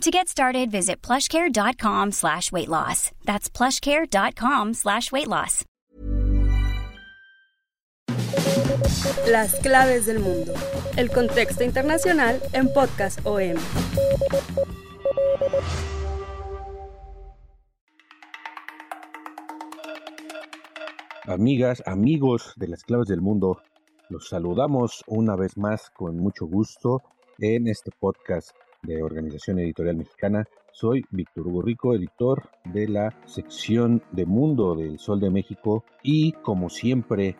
To get started, visit plushcare.com slash weight loss. That's plushcare.com slash weight loss. Las claves del mundo. El contexto internacional en Podcast OM. Amigas, amigos de las claves del mundo, los saludamos una vez más con mucho gusto en este podcast de Organización Editorial Mexicana. Soy Víctor Hugo Rico, editor de la sección de Mundo del Sol de México y como siempre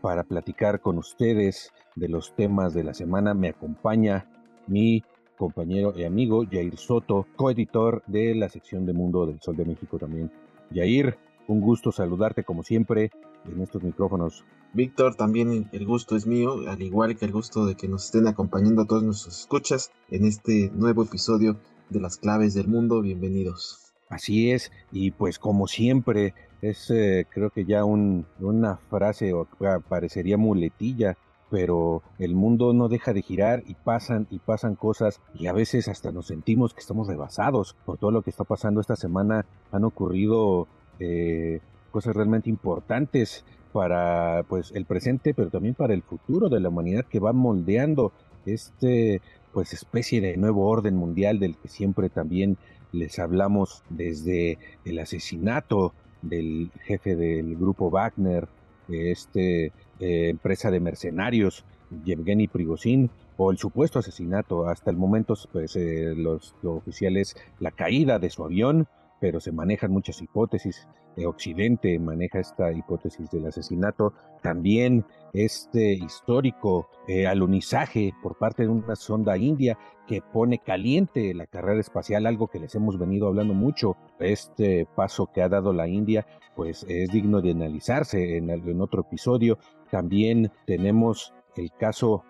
para platicar con ustedes de los temas de la semana me acompaña mi compañero y amigo Jair Soto, coeditor de la sección de Mundo del Sol de México también. Jair, un gusto saludarte como siempre en estos micrófonos. Víctor, también el gusto es mío, al igual que el gusto de que nos estén acompañando a todos nuestros escuchas en este nuevo episodio de las claves del mundo. Bienvenidos. Así es, y pues como siempre, es eh, creo que ya una frase o parecería muletilla, pero el mundo no deja de girar y pasan y pasan cosas y a veces hasta nos sentimos que estamos rebasados por todo lo que está pasando esta semana. Han ocurrido eh, cosas realmente importantes para pues el presente, pero también para el futuro de la humanidad que va moldeando este pues especie de nuevo orden mundial del que siempre también les hablamos desde el asesinato del jefe del grupo Wagner, este eh, empresa de mercenarios, Yevgeny Prigozhin, o el supuesto asesinato. Hasta el momento, pues eh, los, oficiales, la caída de su avión, pero se manejan muchas hipótesis. Occidente maneja esta hipótesis del asesinato. También este histórico eh, alunizaje por parte de una sonda india que pone caliente la carrera espacial, algo que les hemos venido hablando mucho. Este paso que ha dado la India, pues es digno de analizarse en, en otro episodio. También tenemos el caso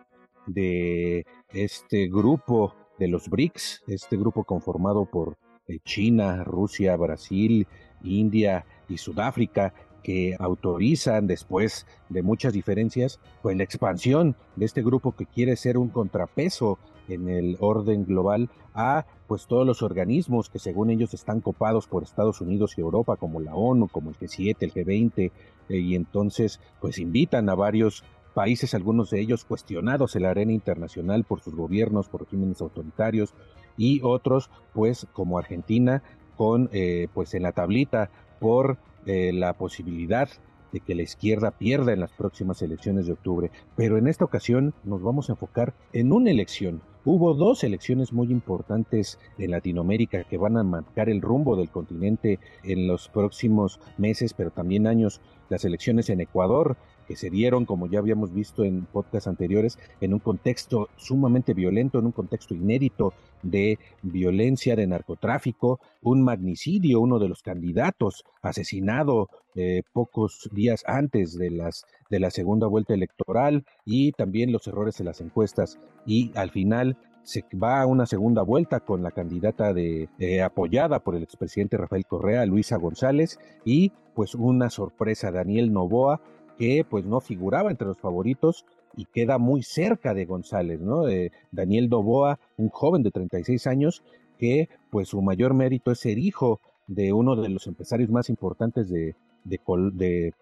de este grupo de los BRICS, este grupo conformado por China, Rusia, Brasil, India y Sudáfrica, que autorizan después de muchas diferencias, pues la expansión de este grupo que quiere ser un contrapeso en el orden global a pues todos los organismos que según ellos están copados por Estados Unidos y Europa como la ONU, como el G7, el G20 eh, y entonces pues invitan a varios países, algunos de ellos cuestionados en la arena internacional por sus gobiernos, por regímenes autoritarios, y otros, pues como Argentina, con eh, pues en la tablita por eh, la posibilidad de que la izquierda pierda en las próximas elecciones de octubre. Pero en esta ocasión nos vamos a enfocar en una elección. Hubo dos elecciones muy importantes en Latinoamérica que van a marcar el rumbo del continente en los próximos meses, pero también años. Las elecciones en Ecuador que se dieron, como ya habíamos visto en podcasts anteriores, en un contexto sumamente violento, en un contexto inédito de violencia, de narcotráfico, un magnicidio, uno de los candidatos asesinado eh, pocos días antes de, las, de la segunda vuelta electoral y también los errores en las encuestas. Y al final se va a una segunda vuelta con la candidata de eh, apoyada por el expresidente Rafael Correa, Luisa González, y pues una sorpresa, Daniel Novoa, que pues no figuraba entre los favoritos y queda muy cerca de González, ¿no? Daniel Doboa, un joven de 36 años que pues su mayor mérito es ser hijo de uno de los empresarios más importantes de, de,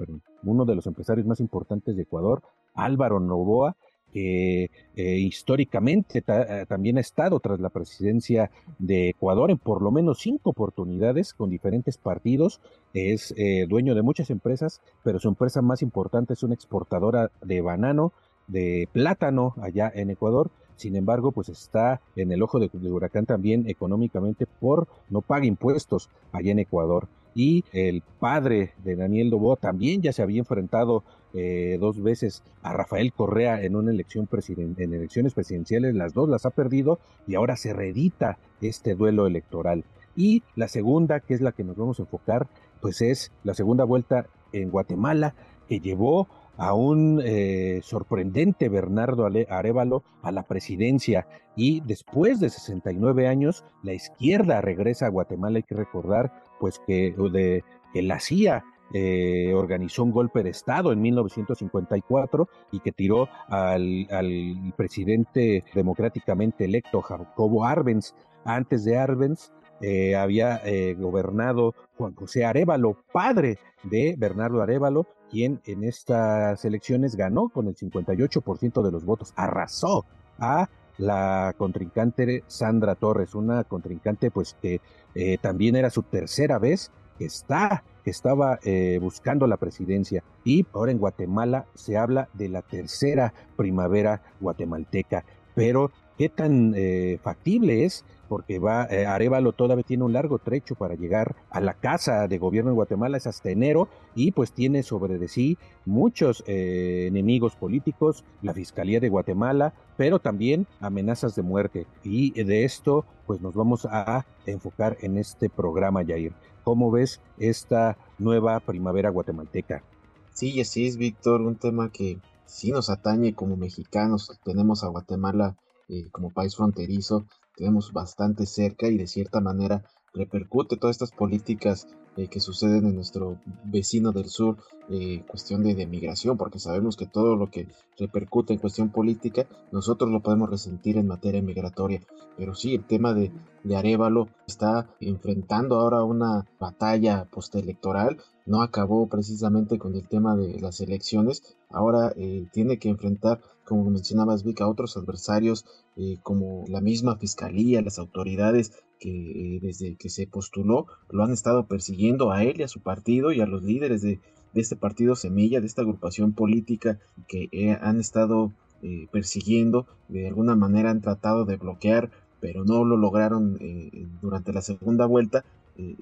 uno de los empresarios más importantes de Ecuador, Álvaro Novoa, que eh, históricamente eh, también ha estado tras la presidencia de Ecuador en por lo menos cinco oportunidades con diferentes partidos. Es eh, dueño de muchas empresas, pero su empresa más importante es una exportadora de banano, de plátano allá en Ecuador. Sin embargo, pues está en el ojo de, huracán también económicamente por no paga impuestos allá en Ecuador y el padre de Daniel Dobo también ya se había enfrentado eh, dos veces a Rafael Correa en una elección en elecciones presidenciales, las dos las ha perdido y ahora se reedita este duelo electoral. Y la segunda, que es la que nos vamos a enfocar, pues es la segunda vuelta en Guatemala que llevó a un eh, sorprendente Bernardo Arevalo a la presidencia y después de 69 años la izquierda regresa a Guatemala. Hay que recordar pues que, de, que la CIA eh, organizó un golpe de Estado en 1954 y que tiró al, presidente democráticamente electo Jacobo Arbenz. Antes de Arbenz eh, había eh, gobernado Juan José Arevalo, padre de Bernardo Arevalo, quien en estas elecciones ganó con el 58% de los votos, arrasó a la contrincante Sandra Torres, una contrincante pues que también era su tercera vez que está estaba eh, buscando la presidencia. Y ahora en Guatemala se habla de la tercera primavera guatemalteca. Pero, ¿qué tan eh, factible es? Porque va, eh, Arevalo todavía tiene un largo trecho para llegar a la casa de gobierno en Guatemala, es hasta enero, y pues tiene sobre de sí muchos enemigos políticos, la Fiscalía de Guatemala, pero también amenazas de muerte. Y de esto, pues nos vamos a enfocar en este programa, Jair. ¿Cómo ves esta nueva primavera guatemalteca? Sí, así es, Víctor, un tema que sí nos atañe como mexicanos. Tenemos a Guatemala eh, como país fronterizo, tenemos bastante cerca y de cierta manera repercute todas estas políticas eh, que suceden en nuestro vecino del sur, eh, cuestión de, migración, porque sabemos que todo lo que repercute en cuestión política, nosotros lo podemos resentir en materia migratoria. Pero sí, el tema de, de Arevalo está enfrentando ahora una batalla postelectoral, no acabó precisamente con el tema de las elecciones, ahora eh, tiene que enfrentar, como mencionabas Vic, a otros adversarios como la misma fiscalía, las autoridades que desde que se postuló lo han estado persiguiendo a él y a su partido y a los líderes de, este partido Semilla, de esta agrupación política que eh, han estado eh, persiguiendo, de alguna manera han tratado de bloquear, pero no lo lograron eh, durante la segunda vuelta.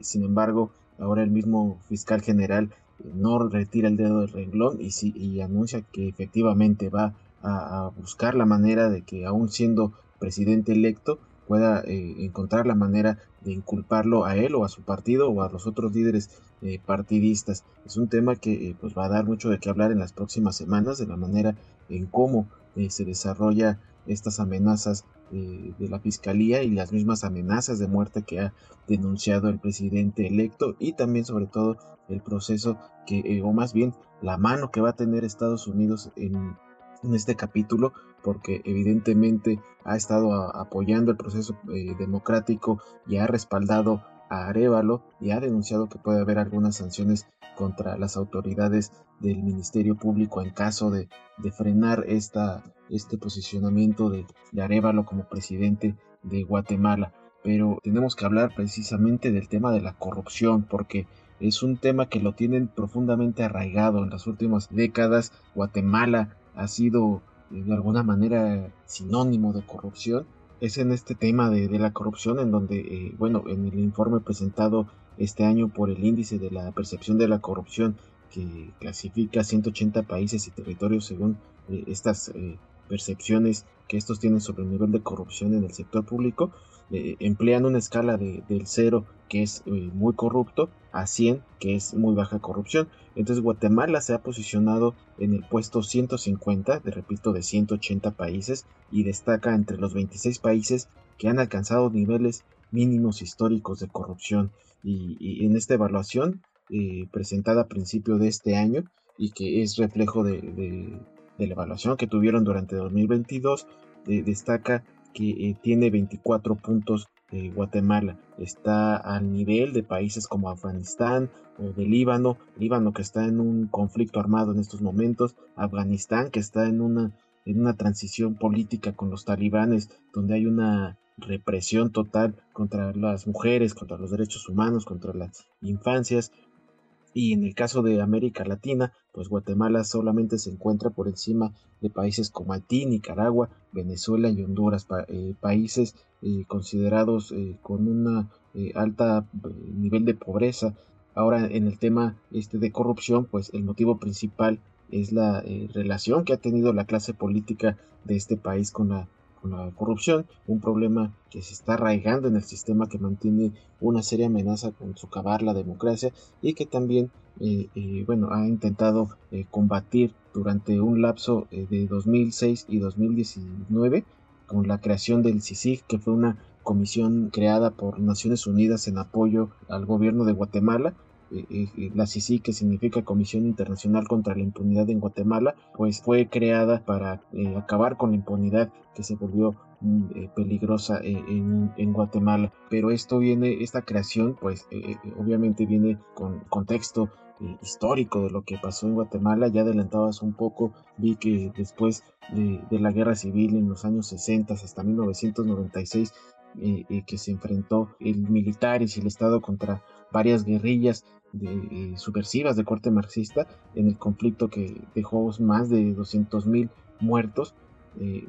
sin embargo, ahora el mismo fiscal general no retira el dedo del renglón y, y anuncia que efectivamente va a, buscar la manera de que aún siendo presidente electo, pueda eh, encontrar la manera de inculparlo a él o a su partido o a los otros líderes eh, partidistas. Es un tema que eh, pues va a dar mucho de qué hablar en las próximas semanas de la manera en cómo se desarrolla estas amenazas de la fiscalía y las mismas amenazas de muerte que ha denunciado el presidente electo y también sobre todo el proceso que o más bien la mano que va a tener Estados Unidos en en este capítulo porque evidentemente ha estado apoyando el proceso eh, democrático y ha respaldado a Arevalo y ha denunciado que puede haber algunas sanciones contra las autoridades del Ministerio Público en caso de, frenar esta, este posicionamiento de, de Arevalo como presidente de Guatemala. Pero tenemos que hablar precisamente del tema de la corrupción porque es un tema que lo tienen profundamente arraigado en las últimas décadas. Guatemala ha sido eh, de alguna manera sinónimo de corrupción. Es en este tema de, la corrupción en donde, eh, bueno, en el informe presentado este año por el índice de la percepción de la corrupción que clasifica 180 países y territorios según eh, estas percepciones que estos tienen sobre el nivel de corrupción en el sector público, emplean una escala de, del 0 que es muy corrupto a 100 que es muy baja corrupción. Entonces Guatemala se ha posicionado en el puesto 150, de repito, de 180 países y destaca entre los 26 países que han alcanzado niveles mínimos históricos de corrupción. Y, en esta evaluación eh, presentada a principio de este año y que es reflejo de, la evaluación que tuvieron durante 2022, eh, destaca que eh, tiene 24 puntos Guatemala. Está al nivel de países como Afganistán o de Líbano, Líbano que está en un conflicto armado en estos momentos, Afganistán que está en una, en una transición política con los talibanes, donde hay una represión total contra las mujeres, contra los derechos humanos, contra las infancias, y en el caso de América Latina, pues Guatemala solamente se encuentra por encima de países como Haití, Nicaragua, Venezuela y Honduras, eh, países eh, considerados eh, con un alta nivel de pobreza. Ahora en el tema este de corrupción, pues el motivo principal es la relación que ha tenido la clase política de este país con la la corrupción, un problema que se está arraigando en el sistema que mantiene una seria amenaza con socavar la democracia y que también bueno, ha intentado combatir durante un lapso de 2006 y 2019 con la creación del CICIG, que fue una comisión creada por Naciones Unidas en apoyo al gobierno de Guatemala. Eh, eh, la CICIG, que significa Comisión Internacional contra la Impunidad en Guatemala, pues fue creada para eh, acabar con la impunidad que se volvió mm, peligrosa en, en, Guatemala. Pero esto viene, esta creación, pues obviamente viene con contexto histórico de lo que pasó en Guatemala. Ya adelantabas un poco, vi que después de, la guerra civil en los años 60 hasta 1996, eh, eh, que se enfrentó el militares y el Estado contra varias guerrillas eh, subversivas de corte marxista en el conflicto que dejó más de 200.000 muertos.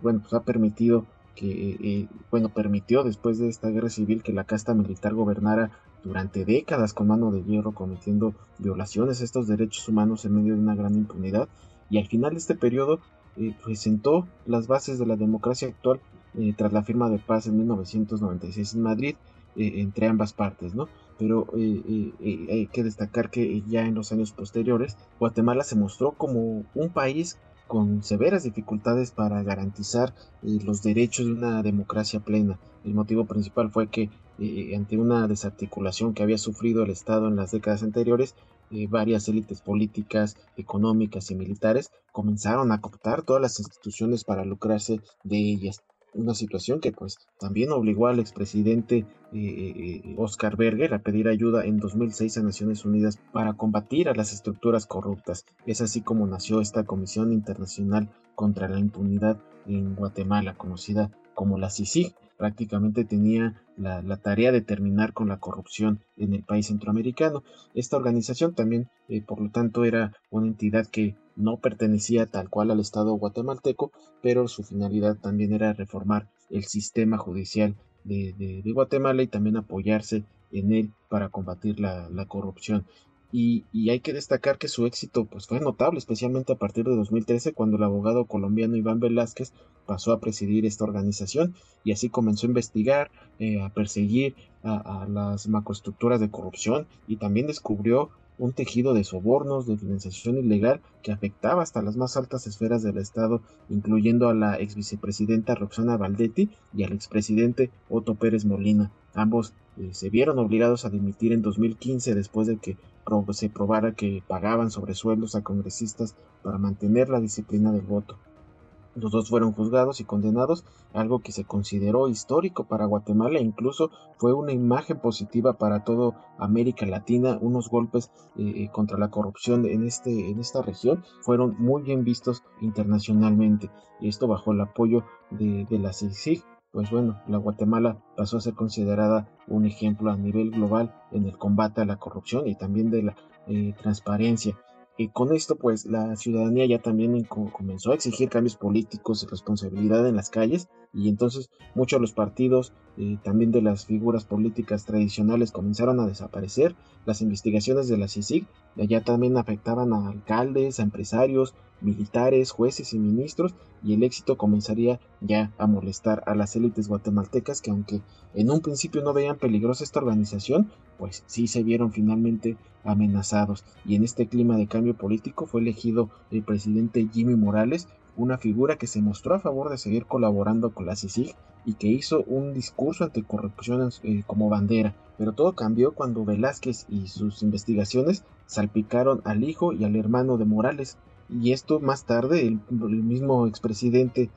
bueno, pues ha permitido que, bueno, permitió después de esta guerra civil que la casta militar gobernara durante décadas con mano de hierro cometiendo violaciones a estos derechos humanos en medio de una gran impunidad y al final de este periodo eh, presentó las bases de la democracia actual eh, tras la firma de paz en 1996 en Madrid eh, entre ambas partes, ¿no? Pero hay que destacar que ya en los años posteriores Guatemala se mostró como un país con severas dificultades para garantizar los derechos de una democracia plena. El motivo principal fue que eh, ante una desarticulación que había sufrido el Estado en las décadas anteriores, eh, varias élites políticas, económicas y militares comenzaron a cooptar todas las instituciones para lucrarse de ellas. Una situación que pues también obligó al expresidente eh, Oscar Berger a pedir ayuda en 2006 a Naciones Unidas para combatir a las estructuras corruptas. Es así como nació esta Comisión Internacional contra la Impunidad en Guatemala, conocida como la CICIG, prácticamente tenía la, tarea de terminar con la corrupción en el país centroamericano. Esta organización también, eh, por lo tanto, era una entidad que no pertenecía tal cual al Estado guatemalteco, pero su finalidad también era reformar el sistema judicial de, Guatemala y también apoyarse en él para combatir la, la corrupción. Y, hay que destacar que su éxito pues, fue notable, especialmente a partir de 2013, cuando el abogado colombiano Iván Velázquez pasó a presidir esta organización y así comenzó a investigar, eh, a perseguir a, las macroestructuras de corrupción y también descubrió un tejido de sobornos, de financiación ilegal que afectaba hasta las más altas esferas del Estado, incluyendo a la ex vicepresidenta Roxana Valdetti y al expresidente Otto Pérez Molina. Ambos eh, se vieron obligados a dimitir en 2015 después de que se probara que pagaban sobresueldos a congresistas para mantener la disciplina del voto. Los dos fueron juzgados y condenados, algo que se consideró histórico para Guatemala e incluso fue una imagen positiva para toda América Latina. Unos golpes eh, eh, contra la corrupción en, este, en esta región fueron muy bien vistos internacionalmente. Y esto bajo el apoyo de, la CICIG, pues bueno, la Guatemala pasó a ser considerada un ejemplo a nivel global en el combate a la corrupción y también de la eh, transparencia. Y con esto, pues la ciudadanía ya también comenzó a exigir cambios políticos y responsabilidad en las calles, y entonces muchos de los partidos, eh, también de las figuras políticas tradicionales, comenzaron a desaparecer. Las investigaciones de la CICIG ya también afectaban a alcaldes, a empresarios, militares, jueces y ministros, y el éxito comenzaría ya a molestar a las élites guatemaltecas que aunque en un principio no veían peligrosa esta organización, pues sí se vieron finalmente amenazados. Y en este clima de cambio político fue elegido el presidente Jimmy Morales, una figura que se mostró a favor de seguir colaborando con la CICIG y que hizo un discurso anticorrupción eh, como bandera. Pero todo cambió cuando Velázquez y sus investigaciones salpicaron al hijo y al hermano de Morales, y esto más tarde el, mismo expresidente eh,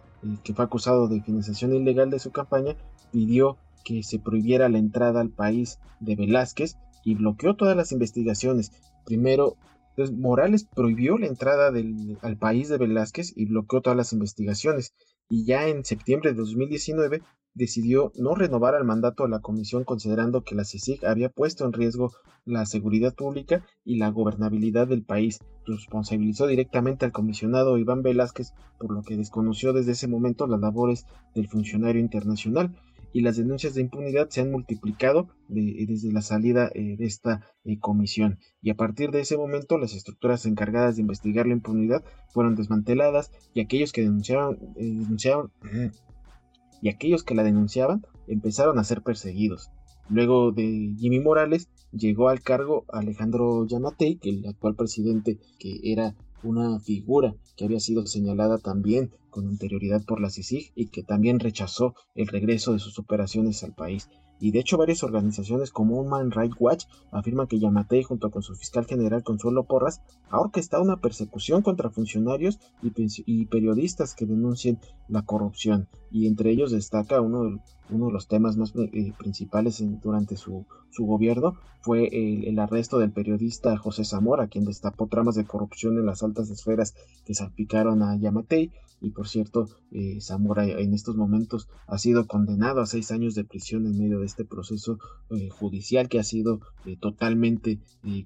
que fue acusado de financiación ilegal de su campaña pidió que se prohibiera la entrada al país de Velázquez y bloqueó todas las investigaciones. Primero, pues, Morales prohibió la entrada al país de Velázquez y bloqueó todas las investigaciones. Y ya en septiembre de 2019 decidió no renovar el mandato de la comisión considerando que la CICIG había puesto en riesgo la seguridad pública y la gobernabilidad del país. Responsabilizó directamente al comisionado Iván Velázquez por lo que desconoció desde ese momento las labores del funcionario internacional y las denuncias de impunidad se han multiplicado desde la salida eh, de esta eh, comisión. Y a partir de ese momento las estructuras encargadas de investigar la impunidad fueron desmanteladas y aquellos que denunciaban, eh, denunciaban y aquellos que la denunciaban empezaron a ser perseguidos. Luego de Jimmy Morales llegó al cargo Alejandro Yamatei, que el actual presidente que era una figura que había sido señalada también con anterioridad por la CICIG y que también rechazó el regreso de sus operaciones al país. Y de hecho varias organizaciones como Human Rights Watch afirman que Yamatei junto con su fiscal general Consuelo Porras ha orquestado una persecución contra funcionarios y, periodistas que denuncien la corrupción. Y entre ellos destaca uno uno de los temas más eh, principales durante su, gobierno fue el, arresto del periodista José Zamora, quien destapó tramas de corrupción en las altas esferas que salpicaron a Yamatei. Y por cierto, eh, Zamora en estos momentos ha sido condenado a seis años de prisión en medio de este proceso eh, judicial que ha sido totalmente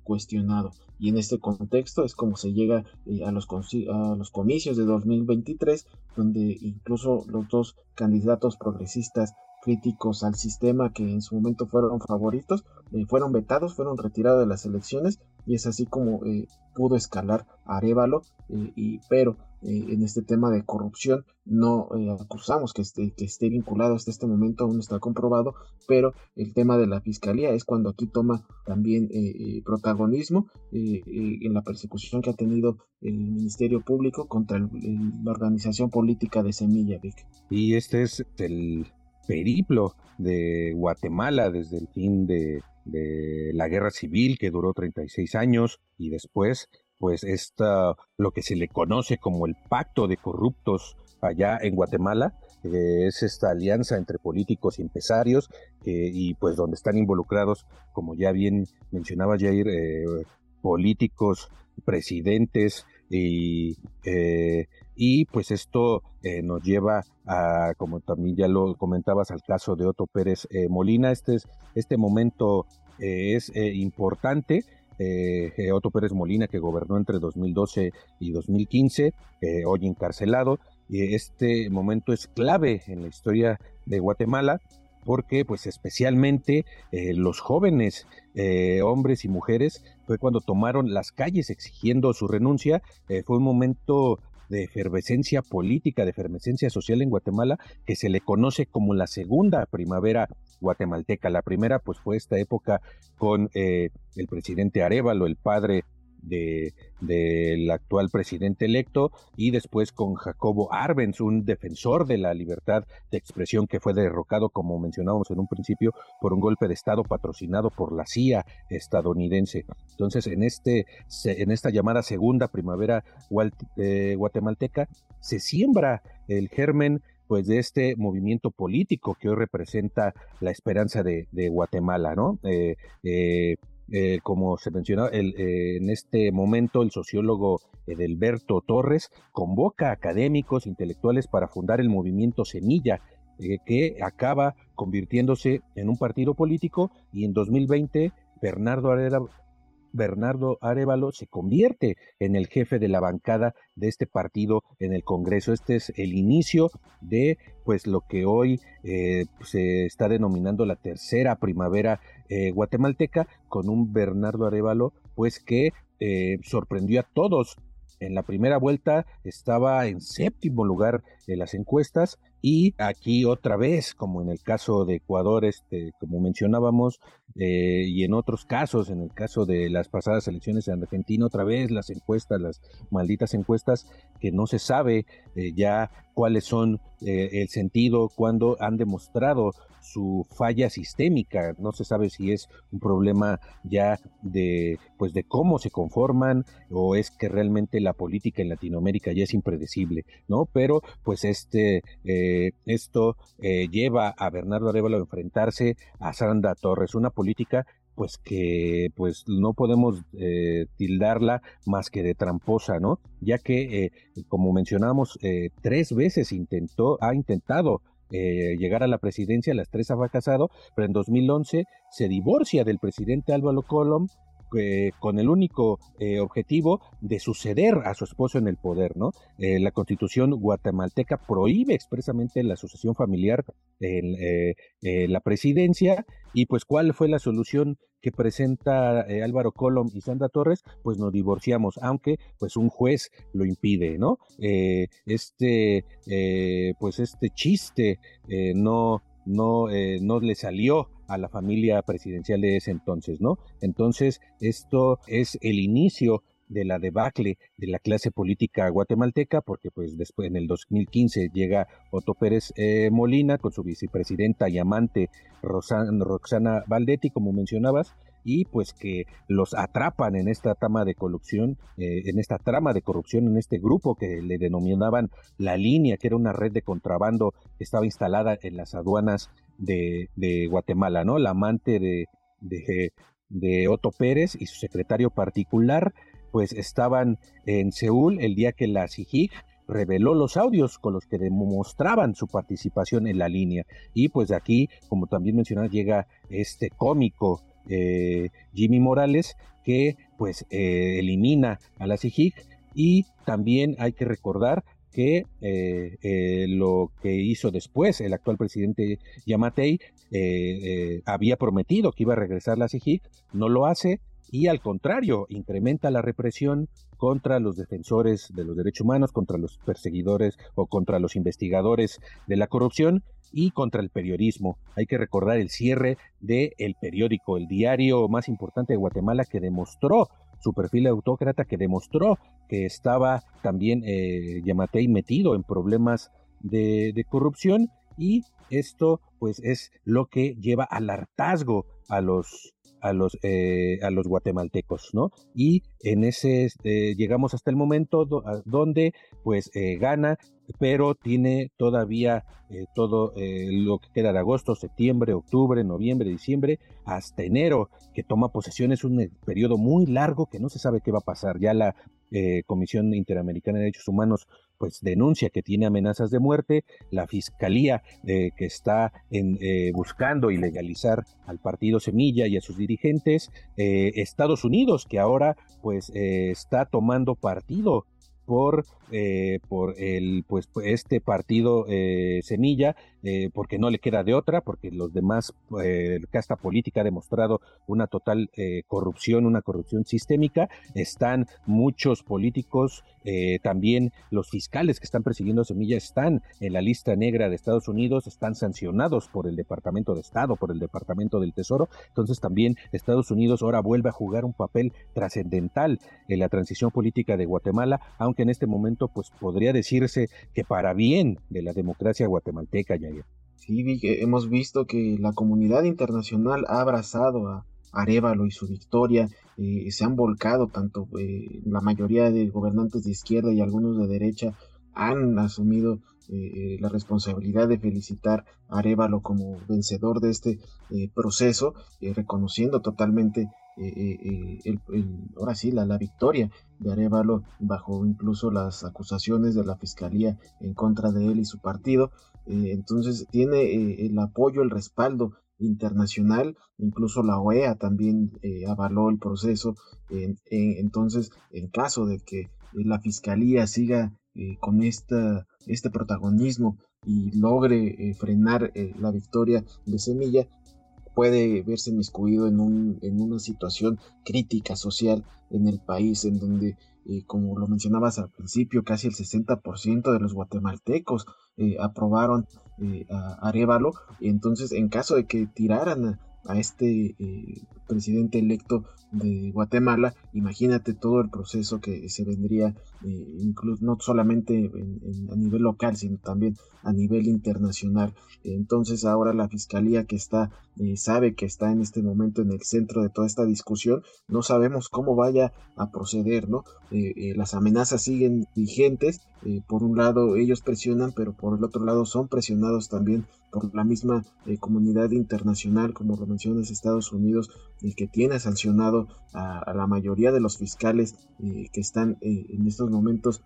cuestionado. Y en este contexto es como se llega a, los, a los comicios de 2023, donde incluso los dos candidatos progresistas críticos al sistema que en su momento fueron favoritos, eh, fueron vetados, fueron retirados de las elecciones y es así como eh, pudo escalar Arevalo, eh, y, pero en este tema de corrupción no acusamos que esté, que esté vinculado hasta este momento, aún está comprobado, pero el tema de la fiscalía es cuando aquí toma también protagonismo en la persecución que ha tenido el Ministerio Público contra la organización política de Semilla Vic. Y este es el periplo de Guatemala desde el fin de, la guerra civil que duró 36 años y después pues esta, lo que se le conoce como el pacto de corruptos allá en Guatemala, es esta alianza entre políticos y empresarios y pues donde están involucrados, como ya bien mencionaba Jair, eh, políticos, presidentes y eh, y pues esto eh, nos lleva a, como también ya lo comentabas, al caso de Otto Pérez eh, Molina. Este, es, este momento eh, es importante. Otto Pérez Molina, que gobernó entre 2012 y 2015, hoy encarcelado. este momento es clave en la historia de Guatemala porque pues especialmente los jóvenes hombres y mujeres fue cuando tomaron las calles exigiendo su renuncia, fue un momento de efervescencia política, de efervescencia social en Guatemala, que se le conoce como la segunda primavera guatemalteca. La primera, pues fue esta época con eh, el presidente Arevalo, el padre del actual presidente electo y después con Jacobo Arbenz, un defensor de la libertad de expresión que fue derrocado, como mencionábamos en un principio, por un golpe de Estado patrocinado por la CIA estadounidense. Entonces, en, este, en esta llamada segunda primavera eh, guatemalteca, se siembra el germen pues de este movimiento político que hoy representa la esperanza de, Guatemala, ¿no? Eh, eh, eh, como se mencionó eh, en este momento, el sociólogo Edelberto Torres convoca a académicos intelectuales para fundar el movimiento Semilla, eh, que acaba convirtiéndose en un partido político y en 2020 Bernardo Bernardo Arevalo se convierte en el jefe de la bancada de este partido en el Congreso. Este es el inicio de pues lo que hoy eh, se está denominando la tercera primavera eh, guatemalteca con un Bernardo Arevalo pues que eh, sorprendió a todos en la primera vuelta estaba en séptimo lugar en las encuestas y aquí otra vez, como en el caso de Ecuador, este, como mencionábamos, eh, y en otros casos, en el caso de las pasadas elecciones en Argentina, otra vez las encuestas, las malditas encuestas, que no se sabe eh, ya cuáles son eh, el sentido, cuando han demostrado su falla sistémica. No se sabe si es un problema ya de, pues de cómo se conforman o es que realmente la política en Latinoamérica ya es impredecible, ¿no? Pero pues este, eh, esto eh, lleva a Bernardo Arevalo a enfrentarse a Sandra Torres, una política pues que pues no podemos eh, tildarla más que de tramposa, ¿no? Ya que, como mencionamos, tres veces intentó, ha intentado eh, llegar a la presidencia, las tres ha fracasado, pero en 2011 se divorcia del presidente Álvaro Colom eh, con el único eh, objetivo de suceder a su esposo en el poder, ¿no? la constitución guatemalteca prohíbe expresamente la sucesión familiar en la presidencia y pues cuál fue la solución que presenta eh, Álvaro Colom y Sandra Torres, pues nos divorciamos, aunque pues un juez lo impide, ¿no? Eh, este, eh, pues este chiste no, no, no le salió a la familia presidencial de ese entonces, ¿no? Entonces, esto es el inicio de la debacle de la clase política guatemalteca, porque pues después en el 2015 llega Otto Pérez eh, Molina con su vicepresidenta y amante Roxana Valdetti, como mencionabas, y pues que los atrapan en esta trama de corrupción, eh, en esta trama de corrupción, en este grupo que le denominaban la línea, que era una red de contrabando que estaba instalada en las aduanas de, Guatemala, ¿no? La amante de, de, Otto Pérez y su secretario particular pues estaban en Seúl el día que la CIGIG reveló los audios con los que demostraban su participación en la línea. Y pues de aquí, como también mencionaba, llega este cómico eh, Jimmy Morales que pues eh, elimina a la CIGIG y también hay que recordar que eh, lo que hizo después el actual presidente Yamatei había prometido que iba a regresar la CIGIG, no lo hace, y al contrario, incrementa la represión contra los defensores de los derechos humanos, contra los perseguidores o contra los investigadores de la corrupción y contra el periodismo. Hay que recordar el cierre de El Periódico, el diario más importante de Guatemala que demostró su perfil autócrata, que demostró que estaba también eh, Yamatei metido en problemas de corrupción y esto pues es lo que lleva al hartazgo a los a los, eh, a los guatemaltecos, ¿no? Y en ese eh, llegamos hasta el momento donde pues eh, gana, pero tiene todavía todo lo que queda de agosto, septiembre, octubre, noviembre, diciembre, hasta enero, que toma posesión. Es un periodo muy largo que no se sabe qué va a pasar. Ya la Comisión Interamericana de Derechos Humanos pues denuncia que tiene amenazas de muerte, la fiscalía eh, que está en, eh, buscando ilegalizar al partido Semilla y a sus dirigentes, eh, Estados Unidos que ahora pues está tomando partido por, eh, por el, pues, este partido eh, Semilla, eh, porque no le queda de otra, porque los demás, casta política ha demostrado una total corrupción, una corrupción sistémica. Están muchos políticos, también los fiscales que están persiguiendo Semilla están en la lista negra de Estados Unidos, están sancionados por el Departamento de Estado, por el Departamento del Tesoro. Entonces también Estados Unidos ahora vuelve a jugar un papel trascendental en la transición política de Guatemala, aunque en este momento pues podría decirse que para bien de la democracia guatemalteca, Yair. Sí, hemos visto que la comunidad internacional ha abrazado a Arevalo y su victoria, eh, se han volcado tanto eh, la mayoría de gobernantes de izquierda y algunos de derecha han asumido eh, la responsabilidad de felicitar a Arevalo como vencedor de este proceso, reconociendo totalmente el, ahora sí la, la victoria de Arevalo bajo incluso las acusaciones de la fiscalía en contra de él y su partido. Eh, entonces tiene eh, el apoyo, el respaldo internacional, incluso la OEA también eh, avaló el proceso. entonces, en caso de que la fiscalía siga con esta, este protagonismo y logre frenar la victoria de Semilla, puede verse inmiscuido en, un, en una situación crítica social en el país, en donde, eh, como lo mencionabas al principio, casi el 60% de los guatemaltecos eh, aprobaron eh, a Arevalo. Entonces, en caso de que tiraran a, a este eh, presidente electo de Guatemala, imagínate todo el proceso que se vendría, eh, incluso no solamente a nivel local, sino también a nivel internacional. Entonces ahora la fiscalía que está, eh, sabe que está en este momento en el centro de toda esta discusión, no sabemos cómo vaya a proceder, ¿no? las amenazas siguen vigentes, por un lado ellos presionan, pero por el otro lado son presionados también por la misma comunidad internacional, como lo mencionas Estados Unidos, el que tiene sancionado a, la mayoría de los fiscales eh, que están eh, en estos momentos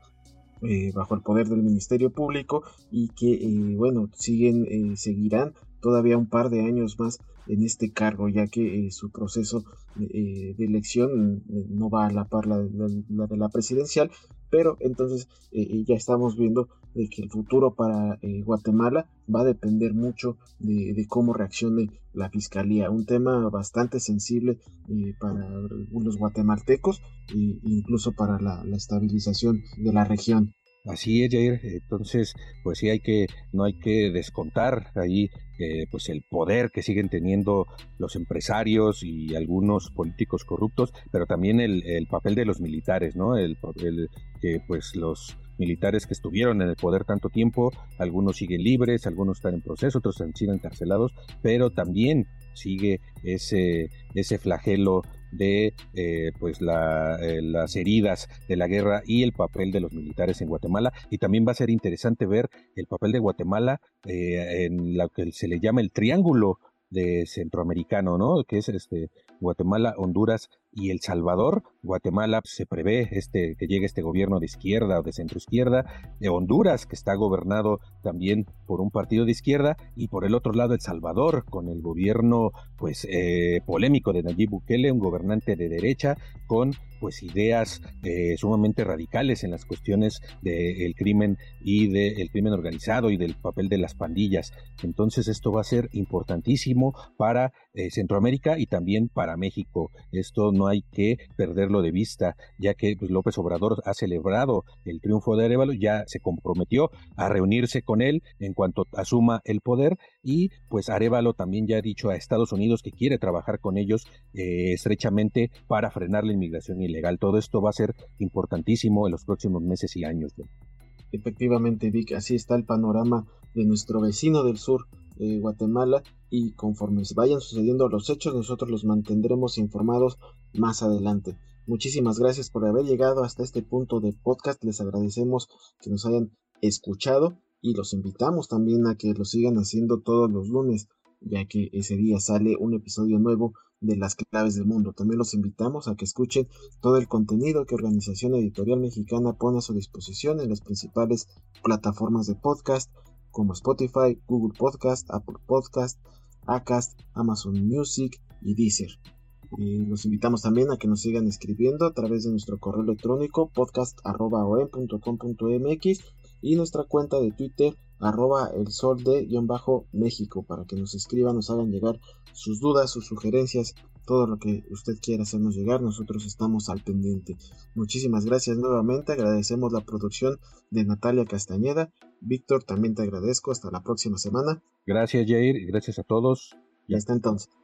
eh, bajo el poder del Ministerio Público y que, bueno, siguen, seguirán todavía un par de años más en este cargo, ya que su proceso de elección no va a la par la, de la presidencial, pero entonces ya estamos viendo de que el futuro para eh, Guatemala va a depender mucho de, cómo reaccione la fiscalía. Un tema bastante sensible eh, para los guatemaltecos e incluso para la, estabilización de la región. Así es, Jair. Entonces, pues sí hay que, no hay que descontar ahí eh, pues el poder que siguen teniendo los empresarios y algunos políticos corruptos, pero también el, papel de los militares, ¿no? El, el que pues los militares que estuvieron en el poder tanto tiempo, algunos siguen libres, algunos están en proceso, otros siguen encarcelados, pero también sigue ese, ese flagelo de eh, pues eh, las heridas de la guerra y el papel de los militares en Guatemala y también va a ser interesante ver el papel de Guatemala eh, en lo que se le llama el triángulo de centroamericano, ¿no? Que es este Guatemala, Honduras y El Salvador. Guatemala se prevé este, que llegue este gobierno de izquierda o de centro izquierda, de Honduras, que está gobernado también por un partido de izquierda, y por el otro lado El Salvador, con el gobierno pues eh, polémico de Nayib Bukele, un gobernante de derecha con pues ideas eh, sumamente radicales en las cuestiones del crimen y del crimen organizado y del papel de las pandillas. Entonces esto va a ser importantísimo para eh, Centroamérica y también para México. Esto no hay que perderlo de vista, ya que pues, López Obrador ha celebrado el triunfo de Arevalo, ya se comprometió a reunirse con él en cuanto asuma el poder y pues Arevalo también ya ha dicho a Estados Unidos que quiere trabajar con ellos eh, estrechamente para frenar la inmigración ilegal. Todo esto va a ser importantísimo en los próximos meses y años. Efectivamente, Vic, así está el panorama de nuestro vecino del sur, eh, Guatemala, y conforme vayan sucediendo los hechos, nosotros los mantendremos informados más adelante. Muchísimas gracias por haber llegado hasta este punto de podcast. Les agradecemos que nos hayan escuchado y los invitamos también a que lo sigan haciendo todos los lunes, ya que ese día sale un episodio nuevo de las claves del mundo. También los invitamos a que escuchen todo el contenido que Organización Editorial Mexicana pone a su disposición en las principales plataformas de podcast como Spotify, Google Podcast, Apple Podcast, Acast, Amazon Music y Deezer. Los invitamos también a que nos sigan escribiendo a través de nuestro correo electrónico podcast.com.mx y nuestra cuenta de Twitter arroba el sol de guion bajo México para que nos escriban, nos hagan llegar sus dudas, sus sugerencias, todo lo que usted quiera hacernos llegar, nosotros estamos al pendiente. Muchísimas gracias nuevamente, agradecemos la producción de Natalia Castañeda. Víctor, también te agradezco, hasta la próxima semana. Gracias Jair y gracias a todos. Y hasta entonces.